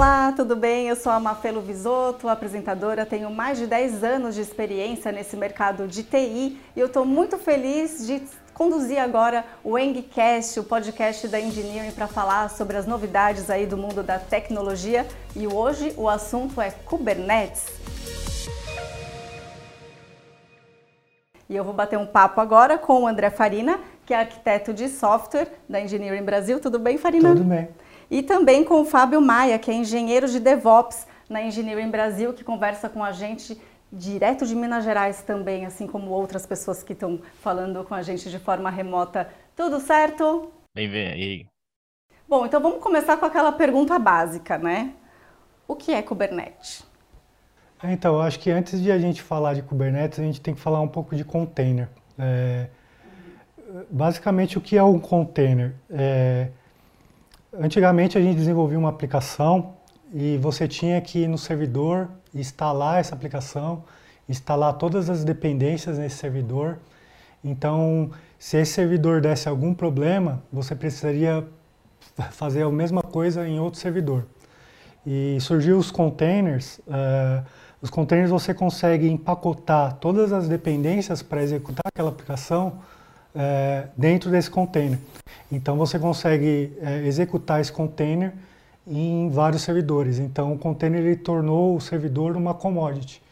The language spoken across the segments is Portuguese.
Olá, tudo bem? Eu sou a Mafelo Visoto, apresentadora, tenho mais de 10 anos de experiência nesse mercado de TI e eu estou muito feliz de conduzir agora o Engcast, o podcast da Engineering, para falar sobre as novidades aí do mundo da tecnologia e hoje o assunto é Kubernetes. E eu vou bater um papo agora com o André Farina, que é arquiteto de software da Engineering Brasil. Tudo bem, Farina? Tudo bem. E também com o Fábio Maia, que é engenheiro de DevOps na Engineering Brasil, que conversa com a gente direto de Minas Gerais também, assim como outras pessoas que estão falando com a gente de forma remota. Tudo certo? Bem-vindo. Bom, então vamos começar com aquela pergunta básica, né? O que é Kubernetes? Então, eu acho que antes de a gente falar de Kubernetes, a gente tem que falar um pouco de container. É, basicamente, o que é um container? É, Antigamente a gente desenvolvia uma aplicação e você tinha que ir no servidor instalar essa aplicação, instalar todas as dependências nesse servidor. Então, se esse servidor desse algum problema, você precisaria fazer a mesma coisa em outro servidor. E surgiu os containers. Uh, os containers você consegue empacotar todas as dependências para executar aquela aplicação uh, dentro desse container. Então você consegue é, executar esse container em vários servidores. Então o container ele tornou o servidor uma commodity.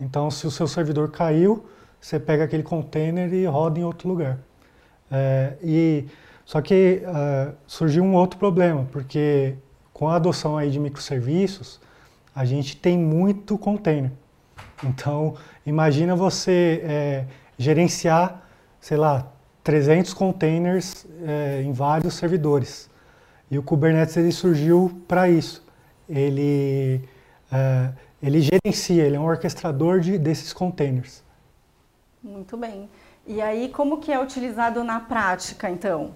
Então se o seu servidor caiu, você pega aquele container e roda em outro lugar. É, e só que uh, surgiu um outro problema, porque com a adoção aí de microserviços, a gente tem muito container. Então imagina você é, gerenciar, sei lá, 300 containers é, em vários servidores. E o Kubernetes ele surgiu para isso. Ele, é, ele gerencia, ele é um orquestrador de, desses containers. Muito bem. E aí, como que é utilizado na prática, então?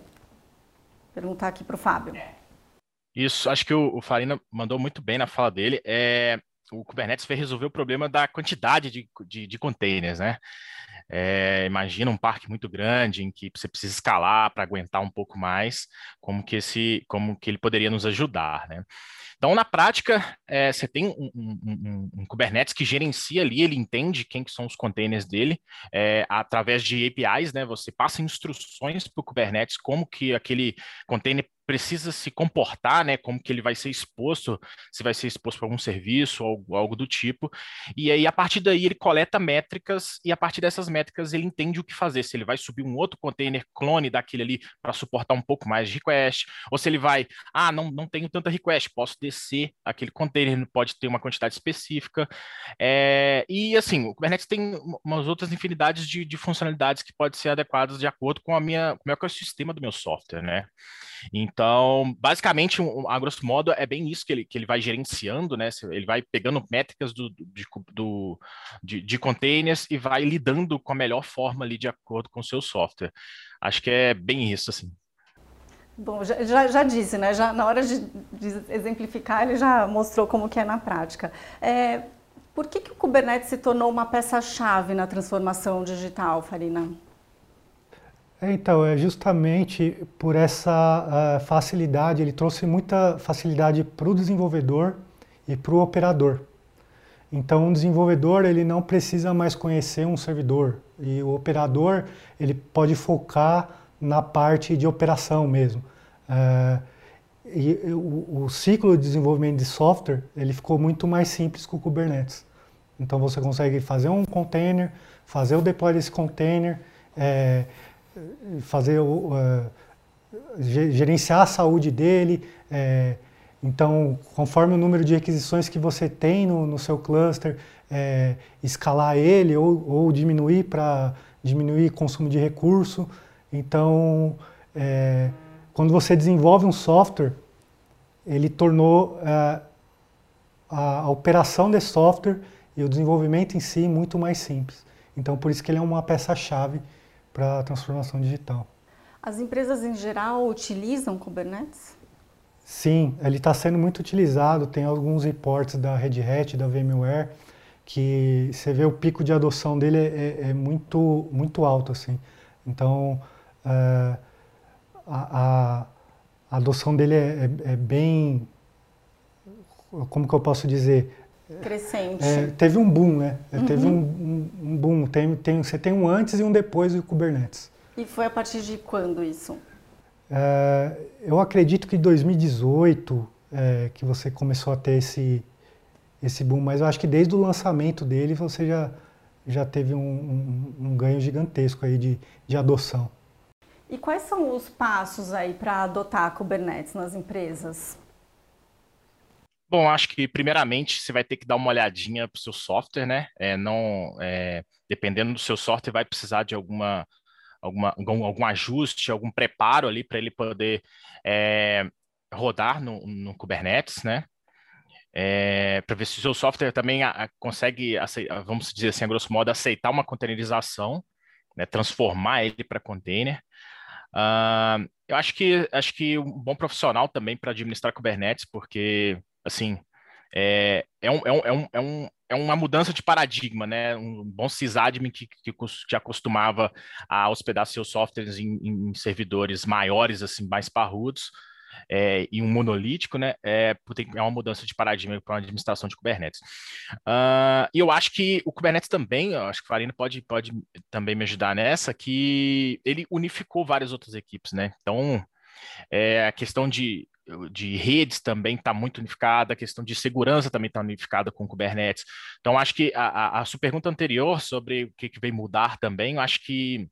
Perguntar aqui para o Fábio. Isso, acho que o, o Farina mandou muito bem na fala dele. É, o Kubernetes veio resolver o problema da quantidade de, de, de containers, né? É, imagina um parque muito grande em que você precisa escalar para aguentar um pouco mais, como que esse, como que ele poderia nos ajudar, né? Então, na prática, é, você tem um, um, um, um, Kubernetes que gerencia ali, ele entende quem que são os containers dele, é, através de APIs, né? Você passa instruções para o Kubernetes como que aquele container precisa se comportar, né? Como que ele vai ser exposto, se vai ser exposto para algum serviço ou algo do tipo. E aí, a partir daí, ele coleta métricas e a partir dessas métricas ele entende o que fazer. Se ele vai subir um outro container clone daquele ali para suportar um pouco mais de request, ou se ele vai, ah, não, não tenho tanta request, posso descer aquele container, pode ter uma quantidade específica. É, e assim, o Kubernetes tem umas outras infinidades de, de funcionalidades que podem ser adequadas de acordo com a minha, com o meu ecossistema do meu software, né? Então, basicamente, a grosso modo, é bem isso que ele, que ele vai gerenciando, né? Ele vai pegando métricas do, de, do, de, de containers e vai lidando com a melhor forma ali de acordo com o seu software. Acho que é bem isso, assim. Bom, já, já, já, disse, né? Já, na hora de, de, exemplificar, ele já mostrou como que é na prática. É, por que, que o Kubernetes se tornou uma peça-chave na transformação digital, Farina? É, então, é justamente por essa uh, facilidade, ele trouxe muita facilidade para o desenvolvedor e para o operador. Então, o desenvolvedor ele não precisa mais conhecer um servidor e o operador ele pode focar na parte de operação mesmo. Uh, e o, o, ciclo de desenvolvimento de software ele ficou muito mais simples com o Kubernetes. Então, você consegue fazer um container, fazer o deploy desse container, é, fazer o, uh, gerenciar a saúde dele. É, então, conforme o número de requisições que você tem no, no seu cluster, é, escalar ele ou, ou diminuir para diminuir consumo de recurso. Então, é, quando você desenvolve um software, ele tornou a, a operação desse software e o desenvolvimento em si muito mais simples. Então, por isso que ele é uma peça-chave para a transformação digital. As empresas em geral utilizam Kubernetes? Sim, ele está sendo muito utilizado. Tem alguns reportes da Red Hat, da VMware, que você vê o pico de adoção dele é, é, é muito, muito alto. Assim. Então, é, a, a, adoção dele é, é, é bem como que eu posso dizer? Crescente. É, teve um boom, né? Uhum. Teve um, um, um, boom. Tem, tem, você tem um antes e um depois do Kubernetes. E foi a partir de quando isso? É, eu acredito que em 2018 é, que você começou a ter esse, esse boom, mas eu acho que desde o lançamento dele você já, já teve um, um, um ganho gigantesco aí de, de adoção. E quais são os passos aí para adotar Kubernetes nas empresas? Bom, acho que primeiramente você vai ter que dar uma olhadinha para o seu software, né? É, não, é, dependendo do seu software, vai precisar de alguma, alguma algum, algum ajuste, algum preparo ali para ele poder é, rodar no, no, Kubernetes, né? É, para ver se o seu software também a, a, consegue, aceitar, vamos dizer assim, a grosso modo, aceitar uma containerização, né? transformar ele para container. Uh, eu acho que acho que um bom profissional também para administrar Kubernetes, porque assim, é, é, é, um, é, um, é, um, é uma mudança de paradigma, né? Um bom sysadmin que, que, que acostumava a hospedar seus softwares em, em servidores maiores, assim, mais parrudos, é, e um monolítico, né? É, é uma mudança de paradigma para uma administração de Kubernetes. Uh, e eu acho que o Kubernetes também, acho que o Farina pode, pode também me ajudar nessa, que ele unificou várias outras equipes, né? Então, é, a questão de de redes também está muito unificada, a questão de segurança também está unificada com o Kubernetes. Então, acho que a, a, sua pergunta anterior sobre o que, que vem mudar também, eu acho que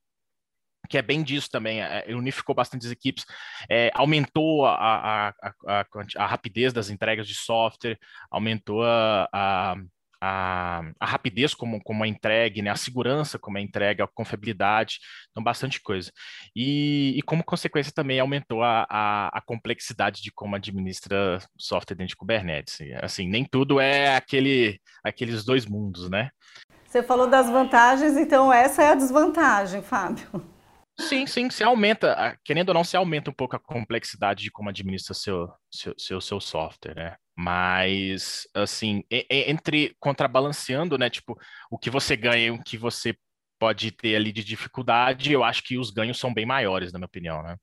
que é bem disso também, é, unificou bastante as equipes, é, aumentou a, a, a, a, rapidez das entregas de software, aumentou a, a, a, rapidez como, como é entregue, né, a segurança como é entregue, a confiabilidade, então bastante coisa. E, e como consequência também aumentou a, a, a, complexidade de como administra software dentro de Kubernetes. Assim, nem tudo é aquele, aqueles dois mundos, né? Você falou das vantagens, então essa é a desvantagem, Fábio. Sim, sim, se aumenta, querendo ou não, se aumenta um pouco a complexidade de como administra seu, seu, seu, seu software, né? Mas, assim, entre contrabalanceando, né? Tipo, o que você ganha e o que você pode ter ali de dificuldade, eu acho que os ganhos são bem maiores, na minha opinião, né?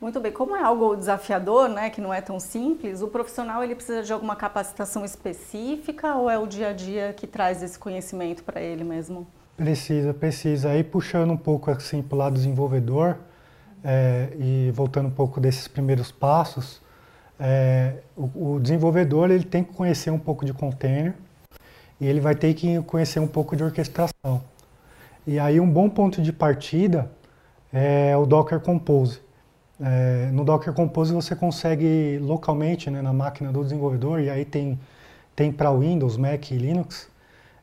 Muito bem, como é algo desafiador, né, que não é tão simples, o profissional ele precisa de alguma capacitação específica ou é o dia a dia que traz esse conhecimento para ele mesmo? Precisa, precisa. Aí puxando um pouco assim para o lado desenvolvedor é, e voltando um pouco desses primeiros passos, é, o, o, desenvolvedor ele tem que conhecer um pouco de container e ele vai ter que conhecer um pouco de orquestração. E aí um bom ponto de partida é o Docker Compose. É, no Docker Compose você consegue localmente né, na máquina do desenvolvedor, e aí tem, tem para Windows, Mac e Linux,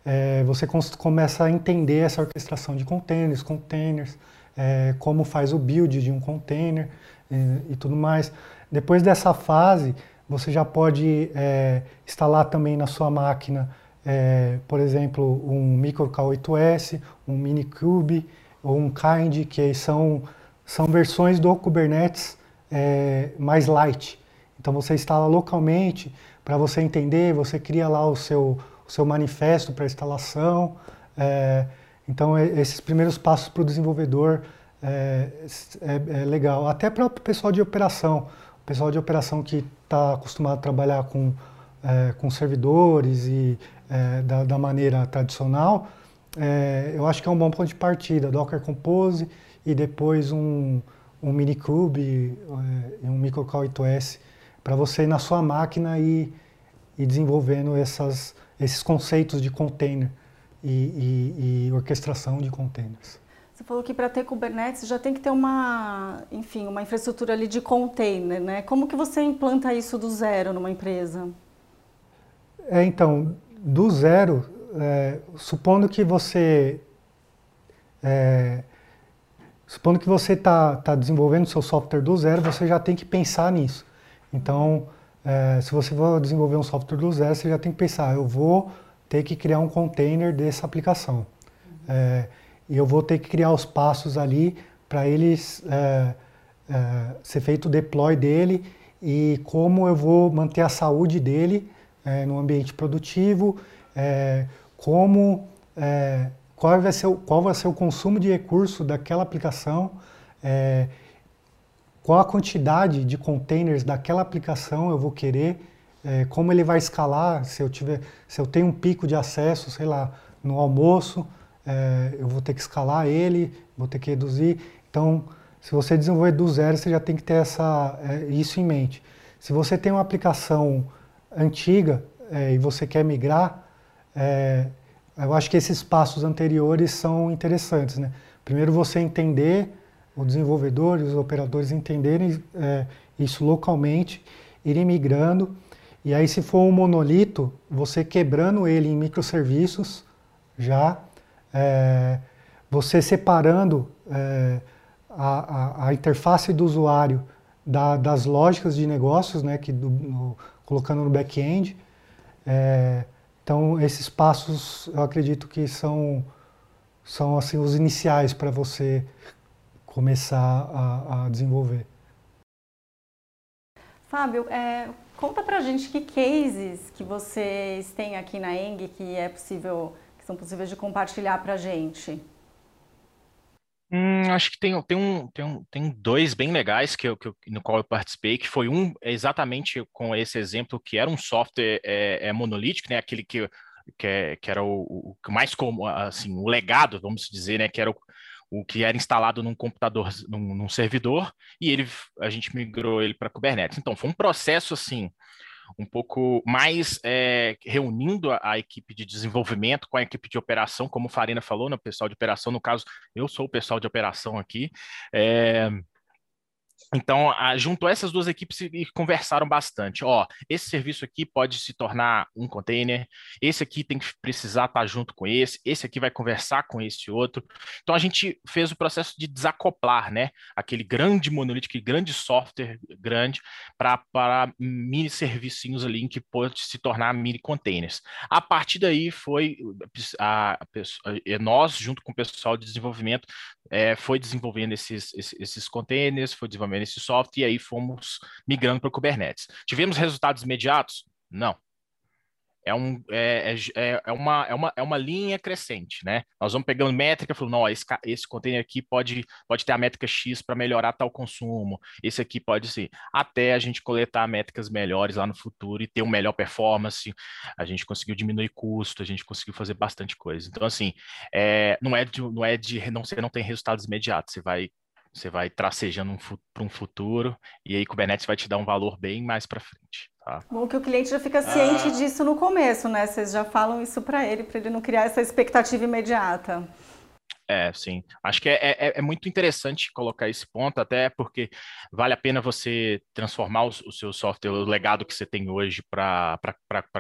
é, você começa a entender essa orquestração de containers, containers, é, como faz o build de um container e, e tudo mais. Depois dessa fase, você já pode é, instalar também na sua máquina, é, por exemplo, um MicroK8S, um Minikube ou um Kind, que são, são versões do Kubernetes é, mais light. Então você instala localmente, para você entender, você cria lá o seu, o seu manifesto para instalação. É, então esses primeiros passos para o desenvolvedor é, é, é legal. Até para o pessoal de operação pessoal de operação que está acostumado a trabalhar com, é, com servidores e é, da, da, maneira tradicional, é, eu acho que é um bom ponto de partida. Docker Compose e depois um, um Minikube e um MicroK8S para você ir na sua máquina e ir desenvolvendo essas, esses conceitos de container e, e, e orquestração de containers. Você falou que para ter Kubernetes já tem que ter uma, enfim, uma infraestrutura ali de container, né? Como que você implanta isso do zero numa empresa? É, então, do zero, é, supondo que você é, supondo que você está tá desenvolvendo seu software do zero, você já tem que pensar nisso. Então, é, se você for desenvolver um software do zero, você já tem que pensar, eu vou ter que criar um container dessa aplicação. É, e eu vou ter que criar os passos ali para eles é, é, ser feito o deploy dele e como eu vou manter a saúde dele é, no ambiente produtivo, é, como é, qual vai, ser, qual vai ser o consumo de recurso daquela aplicação, é, qual a quantidade de containers daquela aplicação eu vou querer como ele vai escalar, se eu, tiver, se eu tenho um pico de acesso, sei lá, no almoço, é, eu vou ter que escalar ele, vou ter que reduzir. Então, se você desenvolver do zero, você já tem que ter essa, é, isso em mente. Se você tem uma aplicação antiga é, e você quer migrar, é, eu acho que esses passos anteriores são interessantes. Né? Primeiro, você entender, o desenvolvedor e os operadores entenderem é, isso localmente, irem migrando, e aí, se for um monolito, você quebrando ele em microserviços já, é, você separando é, a, a, a, interface do usuário da, das lógicas de negócios, né, que do, no, colocando no back-end. É, então, esses passos eu acredito que são, são assim, os iniciais para você começar a, a, desenvolver. Fábio, é, conta pra gente que cases que vocês têm aqui na Eng que é possível, que são possíveis de compartilhar pra gente. Hum, acho que tem, tem, um, tem, um, tem dois bem legais que eu, que eu, no qual eu participei, que foi um exatamente com esse exemplo, que era um software é, é monolítico, né? Aquele que, que, é, que era o, o mais como assim, o legado, vamos dizer, né? Que era o, o que era instalado num computador, num, num servidor, e ele a gente migrou ele para Kubernetes. Então, foi um processo assim um pouco mais é, reunindo a, a, equipe de desenvolvimento com a equipe de operação, como o Farina falou, no né, pessoal de operação, no caso, eu sou o pessoal de operação aqui. É, então, a, juntou essas duas equipes e, conversaram bastante. Ó, esse serviço aqui pode se tornar um container, esse aqui tem que precisar estar junto com esse, esse aqui vai conversar com esse outro. Então, a gente fez o processo de desacoplar, né? Aquele grande monolito, aquele grande software grande, para mini servicinhos ali em que pode se tornar mini containers. A partir daí foi a, a, a nós, junto com o pessoal de desenvolvimento, é, foi desenvolvendo esses, esses, containers, foi desenvolvendo esse software e aí fomos migrando para o Kubernetes. Tivemos resultados imediatos? Não é, um, é, é, é, é, uma, é, uma, é uma linha crescente, né? Nós vamos pegando métrica, falando, não, esse, esse container aqui pode, pode ter a métrica X para melhorar tal consumo, esse aqui pode ser, até a gente coletar métricas melhores lá no futuro e ter uma melhor performance, a gente conseguiu diminuir custo, a gente conseguiu fazer bastante coisa. Então, assim, é, não é de, não é de não, você não tem resultados imediatos, você vai você vai tracejando um, para um futuro e aí Kubernetes vai te dar um valor bem mais para frente. Tá? Bom que o cliente já fica ciente ah. disso no começo, né? Vocês já falam isso para ele, para ele não criar essa expectativa imediata. É, sim. Acho que é, é, é, muito interessante colocar esse ponto, até porque vale a pena você transformar o, o seu software, o legado que você tem hoje para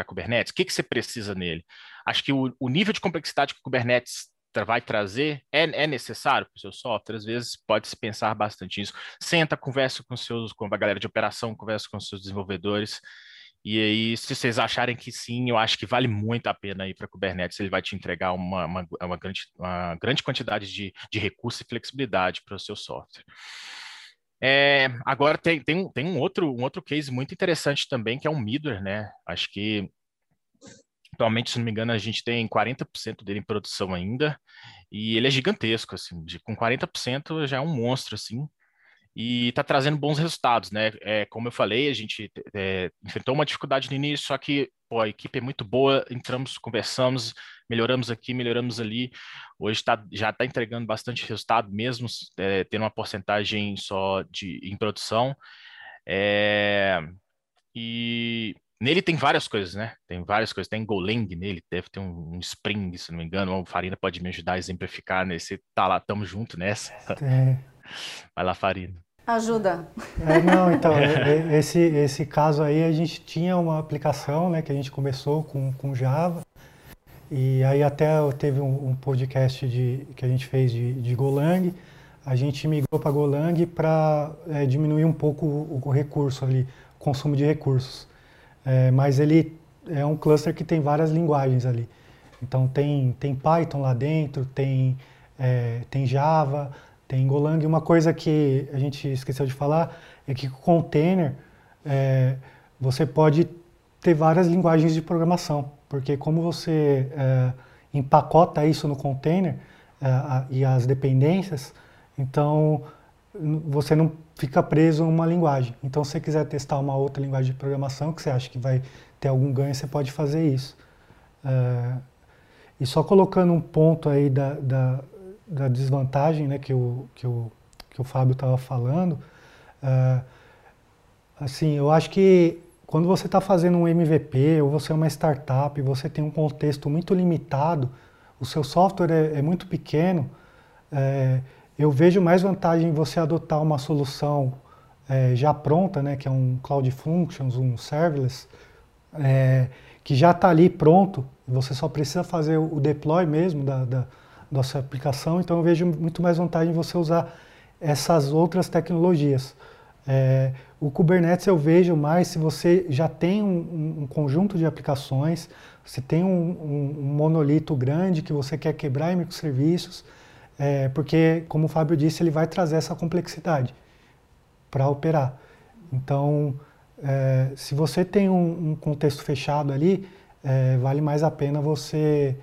Kubernetes. O que, que você precisa nele? Acho que o, o nível de complexidade que o Kubernetes vai trazer é, é necessário para o seu software? Às vezes pode se pensar bastante nisso. Senta, conversa com, seus, com a galera de operação, conversa com seus desenvolvedores. E aí, se vocês acharem que sim, eu acho que vale muito a pena ir para Kubernetes. Ele vai te entregar uma, uma, uma, grande, uma grande quantidade de, de recursos e flexibilidade para o seu software. É, agora tem, tem, um, tem um, outro, um outro case muito interessante também, que é o Midware, né? Acho que Atualmente, se não me engano, a gente tem 40% dele em produção ainda, e ele é gigantesco, assim, de, com 40% já é um monstro, assim, e está trazendo bons resultados, né? É, como eu falei, a gente é, enfrentou uma dificuldade no início, só que pô, a equipe é muito boa, entramos, conversamos, melhoramos aqui, melhoramos ali. Hoje tá, já está entregando bastante resultado, mesmo é, tendo uma porcentagem só de em produção. É, e Nele tem várias coisas, né? Tem várias coisas. Tem Golang nele, deve ter um, um Spring, se não me engano. O Farina pode me ajudar a exemplificar nesse. Tá lá, tamo junto nessa. É. Vai lá, Farina. Ajuda. É, não, então, esse, esse caso aí, a gente tinha uma aplicação, né, que a gente começou com, com Java. E aí até teve um, um podcast de, que a gente fez de, de Golang. A gente migrou para Golang para é, diminuir um pouco o, o recurso ali, o consumo de recursos. É, mas ele é um cluster que tem várias linguagens ali. Então tem, tem Python lá dentro, tem, é, tem Java, tem Golang. Uma coisa que a gente esqueceu de falar é que com container é, você pode ter várias linguagens de programação, porque como você é, empacota isso no container é, a, e as dependências, então você não fica preso a uma linguagem. Então, se você quiser testar uma outra linguagem de programação que você acha que vai ter algum ganho, você pode fazer isso. É, e só colocando um ponto aí da, da, da desvantagem né, que, o, que, o, que o Fábio estava falando, é, assim, eu acho que quando você está fazendo um MVP ou você é uma startup, você tem um contexto muito limitado, o seu software é, é muito pequeno, é, eu vejo mais vantagem em você adotar uma solução é, já pronta, né, que é um Cloud Functions, um Serverless, é, que já está ali pronto, você só precisa fazer o deploy mesmo da, da, da sua aplicação, então eu vejo muito mais vantagem em você usar essas outras tecnologias. É, o Kubernetes eu vejo mais se você já tem um, um conjunto de aplicações, você tem um, um, um, monolito grande que você quer quebrar em microserviços, é, porque, como o Fábio disse, ele vai trazer essa complexidade para operar. Então, é, se você tem um, contexto fechado ali, é, vale mais a pena você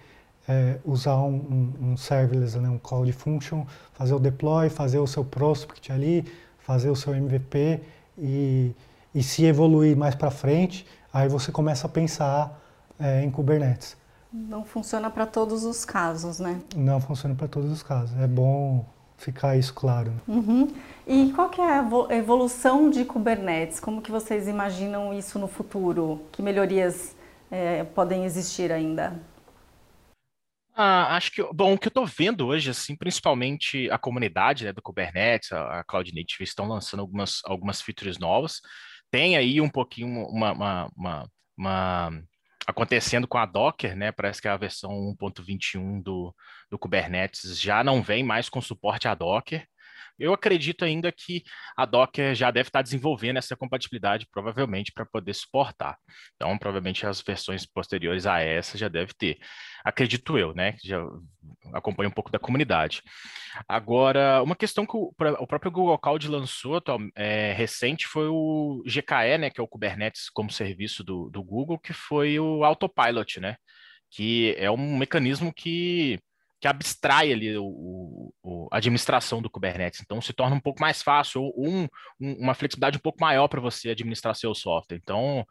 é, usar um, um, serverless, né, um Cloud Function, fazer o deploy, fazer o seu prospect ali, fazer o seu MVP e, e se evoluir mais para frente, aí você começa a pensar é, em Kubernetes. Não funciona para todos os casos, né? Não funciona para todos os casos. É bom ficar isso claro. Uhum. E qual que é a evolução de Kubernetes? Como que vocês imaginam isso no futuro? Que melhorias é, podem existir ainda? Ah, acho que, bom, o que eu estou vendo hoje, assim, principalmente a comunidade né, do Kubernetes, a, a Cloud Native estão lançando algumas, algumas features novas. Tem aí um pouquinho uma, uma, uma, uma acontecendo com a Docker, né? Parece que a versão 1.21 do, do Kubernetes já não vem mais com suporte a Docker. Eu acredito ainda que a Docker já deve estar desenvolvendo essa compatibilidade, provavelmente, para poder suportar. Então, provavelmente as versões posteriores a essa já deve ter. Acredito eu, né? Já acompanho um pouco da comunidade. Agora, uma questão que o, o próprio Google Cloud lançou é, recente foi o GKE, né? Que é o Kubernetes como serviço do, do Google, que foi o Autopilot, né? Que é um mecanismo que que abstrai ali o, o, a administração do Kubernetes. Então, se torna um pouco mais fácil, ou um, um, uma flexibilidade um pouco maior para você administrar seu software. Então,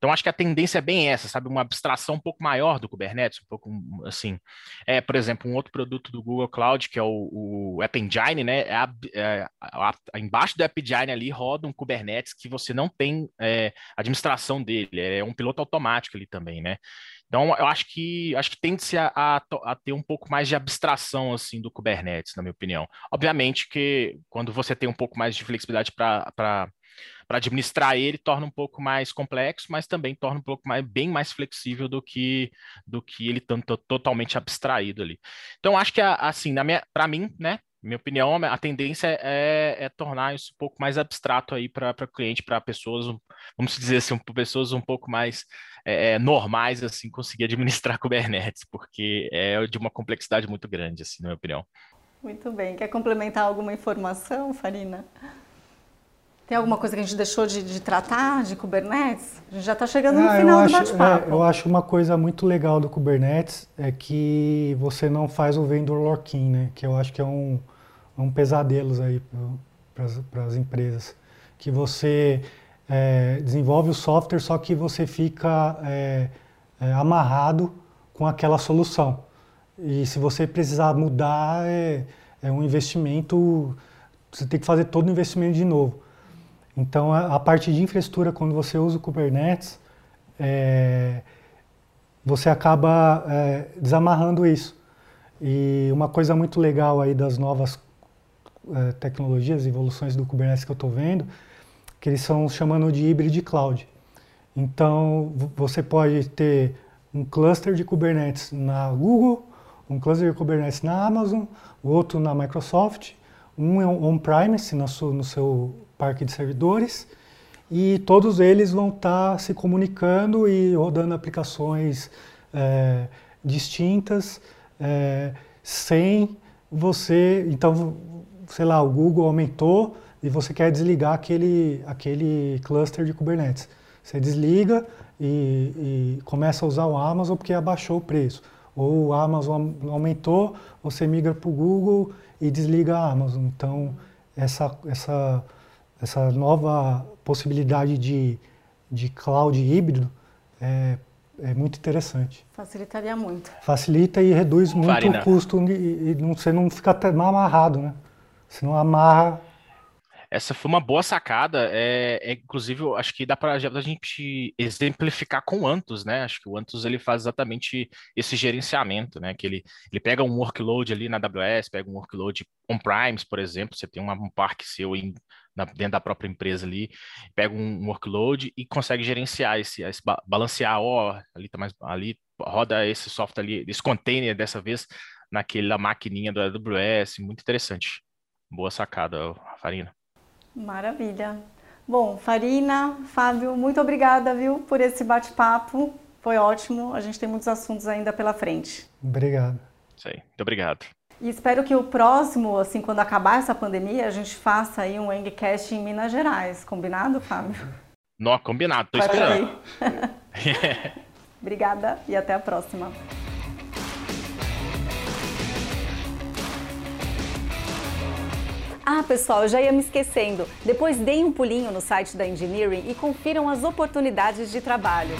então, acho que a tendência é bem essa, sabe? Uma abstração um pouco maior do Kubernetes, um pouco assim. É, por exemplo, um outro produto do Google Cloud, que é o, o App Engine, né? É a, é, a, a, embaixo do App Engine ali roda um Kubernetes que você não tem é, administração dele, é um piloto automático ali também, né? Então, eu acho que acho que tende-se a, a, a, ter um pouco mais de abstração assim do Kubernetes, na minha opinião. Obviamente que quando você tem um pouco mais de flexibilidade para administrar ele, torna um pouco mais complexo, mas também torna um pouco mais bem mais flexível do que do que ele tanto totalmente abstraído ali. Então, acho que assim, para mim, né, minha opinião, a tendência é, é, tornar isso um pouco mais abstrato aí para o cliente, para pessoas, vamos dizer assim, pessoas um pouco mais é, é, normais, assim, conseguir administrar Kubernetes, porque é de uma complexidade muito grande, assim, na minha opinião. Muito bem. Quer complementar alguma informação, Farina? Tem alguma coisa que a gente deixou de, de tratar de Kubernetes? A gente já está chegando no ah, final do bate-papo. É, eu acho uma coisa muito legal do Kubernetes é que você não faz o vendor lock-in, né? Que eu acho que é um, um pesadelo aí para as empresas. Que você é, desenvolve o software, só que você fica é, é, amarrado com aquela solução. E se você precisar mudar, é, é, um investimento, você tem que fazer todo o investimento de novo. Então, a, a parte de infraestrutura, quando você usa o Kubernetes, é, você acaba é, desamarrando isso. E uma coisa muito legal aí das novas tecnologias, evoluções do Kubernetes que eu estou vendo, que eles estão chamando de hybrid cloud. Então, você pode ter um cluster de Kubernetes na Google, um cluster de Kubernetes na Amazon, outro na Microsoft, um on-premise no, no seu parque de servidores, e todos eles vão estar se comunicando e rodando aplicações é, distintas, é, sem você. Então, sei lá, o Google aumentou e você quer desligar aquele, aquele cluster de Kubernetes. Você desliga e, e, começa a usar o Amazon porque abaixou o preço. Ou o Amazon aumentou, você migra para o Google e desliga a Amazon. Então, essa, essa, essa nova possibilidade de, de cloud híbrido é, é muito interessante. Facilitaria muito. Facilita e reduz muito Farina. o custo e, e não, você não fica até amarrado, né? Você não amarra Essa foi uma boa sacada. É, é, inclusive, eu acho que dá para a gente exemplificar com o Antus, né? Acho que o Antus ele faz exatamente esse gerenciamento, né? Que ele, ele pega um workload ali na AWS, pega um workload on-primes, por exemplo, você tem uma, um parque seu em, na, dentro da própria empresa ali, pega um workload e consegue gerenciar esse, esse ba- balancear, ó, ali tá mais ali roda esse software ali, esse container dessa vez naquela maquininha do AWS, muito interessante. Boa sacada, Farina. Maravilha. Bom, Farina, Fábio, muito obrigada, viu, por esse bate-papo. Foi ótimo. A gente tem muitos assuntos ainda pela frente. Obrigado. Isso aí. Muito obrigado. E espero que o próximo, assim, quando acabar essa pandemia, a gente faça aí um Engcast em Minas Gerais. Combinado, Fábio? Nó, combinado, tô Vai esperando. Obrigada e até a próxima. Ah, pessoal, eu já ia me esquecendo. Depois deem um pulinho no site da Engineering e confiram as oportunidades de trabalho.